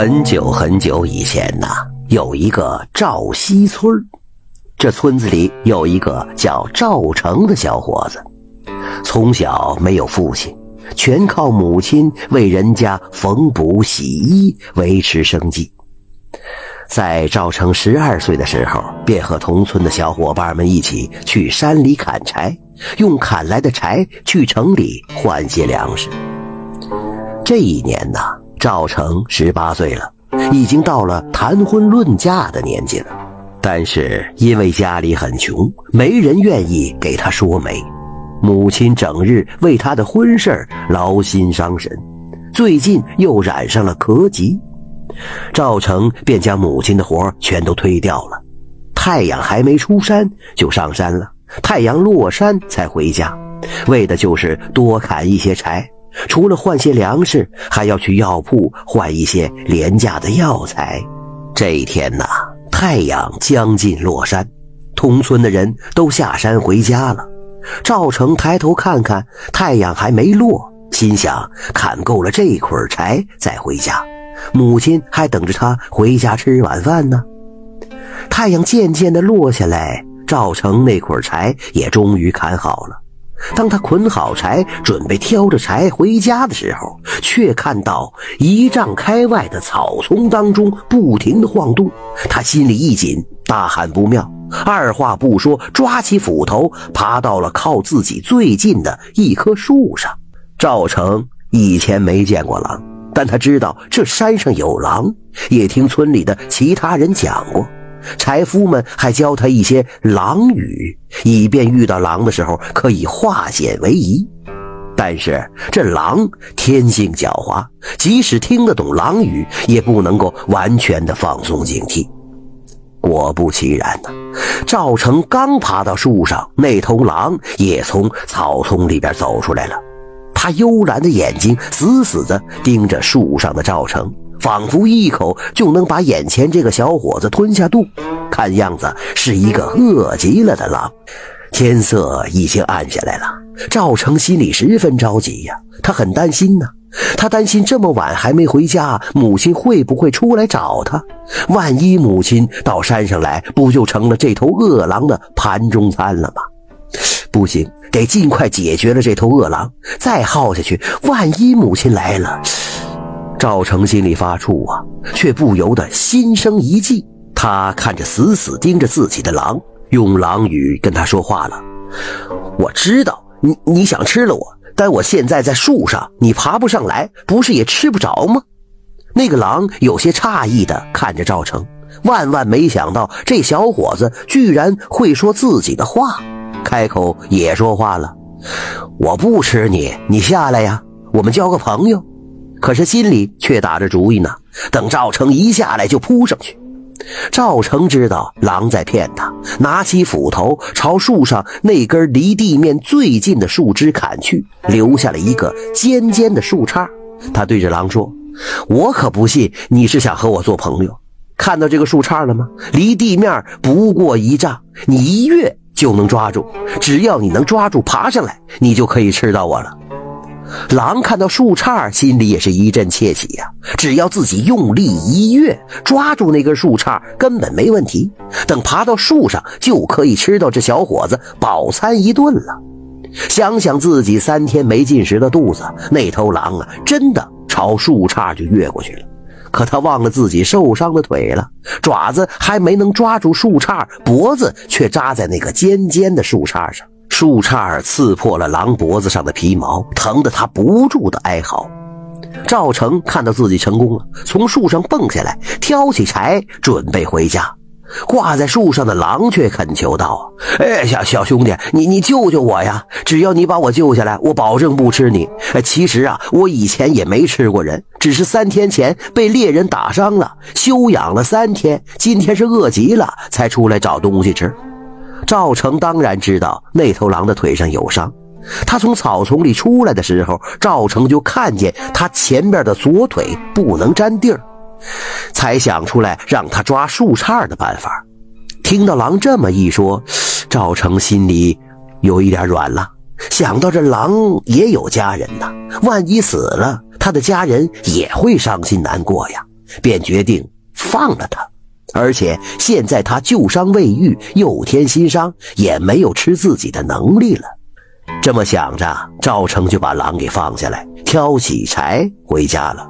很久很久以前呐，有一个赵西村这村子里有一个叫赵成的小伙子，从小没有父亲，全靠母亲为人家缝补洗衣维持生计。在赵成十二岁的时候，便和同村的小伙伴们一起去山里砍柴，用砍来的柴去城里换些粮食。这一年呐。赵成十八岁了，已经到了谈婚论嫁的年纪了，但是因为家里很穷，没人愿意给他说媒。母亲整日为他的婚事劳心伤神，最近又染上了咳疾，赵成便将母亲的活全都推掉了。太阳还没出山就上山了，太阳落山才回家，为的就是多砍一些柴。除了换些粮食，还要去药铺换一些廉价的药材。这一天呐，太阳将近落山，同村的人都下山回家了。赵成抬头看看，太阳还没落，心想砍够了这捆柴再回家，母亲还等着他回家吃晚饭呢。太阳渐渐的落下来，赵成那捆柴也终于砍好了。当他捆好柴，准备挑着柴回家的时候，却看到一丈开外的草丛当中不停的晃动。他心里一紧，大喊不妙，二话不说，抓起斧头，爬到了靠自己最近的一棵树上。赵成以前没见过狼，但他知道这山上有狼，也听村里的其他人讲过。柴夫们还教他一些狼语，以便遇到狼的时候可以化险为夷。但是这狼天性狡猾，即使听得懂狼语，也不能够完全的放松警惕。果不其然呢，赵成刚爬到树上，那头狼也从草丛里边走出来了。他幽蓝的眼睛死死地盯着树上的赵成。仿佛一口就能把眼前这个小伙子吞下肚，看样子是一个饿极了的狼。天色已经暗下来了，赵成心里十分着急呀，他很担心呢。他担心这么晚还没回家，母亲会不会出来找他？万一母亲到山上来，不就成了这头饿狼的盘中餐了吗？不行，得尽快解决了这头饿狼，再耗下去，万一母亲来了……赵成心里发怵啊，却不由得心生一计。他看着死死盯着自己的狼，用狼语跟他说话了：“我知道你你想吃了我，但我现在在树上，你爬不上来，不是也吃不着吗？”那个狼有些诧异的看着赵成，万万没想到这小伙子居然会说自己的话，开口也说话了：“我不吃你，你下来呀，我们交个朋友。”可是心里却打着主意呢。等赵成一下来就扑上去。赵成知道狼在骗他，拿起斧头朝树上那根离地面最近的树枝砍去，留下了一个尖尖的树杈。他对着狼说：“我可不信你是想和我做朋友。看到这个树杈了吗？离地面不过一丈，你一跃就能抓住。只要你能抓住爬上来，你就可以吃到我了。”狼看到树杈，心里也是一阵窃喜呀。只要自己用力一跃，抓住那根树杈，根本没问题。等爬到树上，就可以吃到这小伙子饱餐一顿了。想想自己三天没进食的肚子，那头狼啊，真的朝树杈就越过去了。可他忘了自己受伤的腿了，爪子还没能抓住树杈，脖子却扎在那个尖尖的树杈上。树杈刺破了狼脖子上的皮毛，疼得他不住的哀嚎。赵成看到自己成功了，从树上蹦下来，挑起柴准备回家。挂在树上的狼却恳求道：“哎，小小兄弟，你你救救我呀！只要你把我救下来，我保证不吃你。其实啊，我以前也没吃过人，只是三天前被猎人打伤了，休养了三天，今天是饿极了，才出来找东西吃。”赵成当然知道那头狼的腿上有伤，他从草丛里出来的时候，赵成就看见他前边的左腿不能沾地儿，才想出来让他抓树杈的办法。听到狼这么一说，赵成心里有一点软了，想到这狼也有家人呐，万一死了，他的家人也会伤心难过呀。便决定放了他。而且现在他旧伤未愈，又添新伤，也没有吃自己的能力了。这么想着，赵成就把狼给放下来，挑起柴回家了。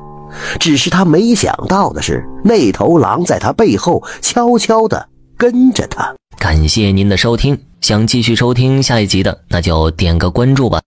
只是他没想到的是，那头狼在他背后悄悄地跟着他。感谢您的收听，想继续收听下一集的，那就点个关注吧。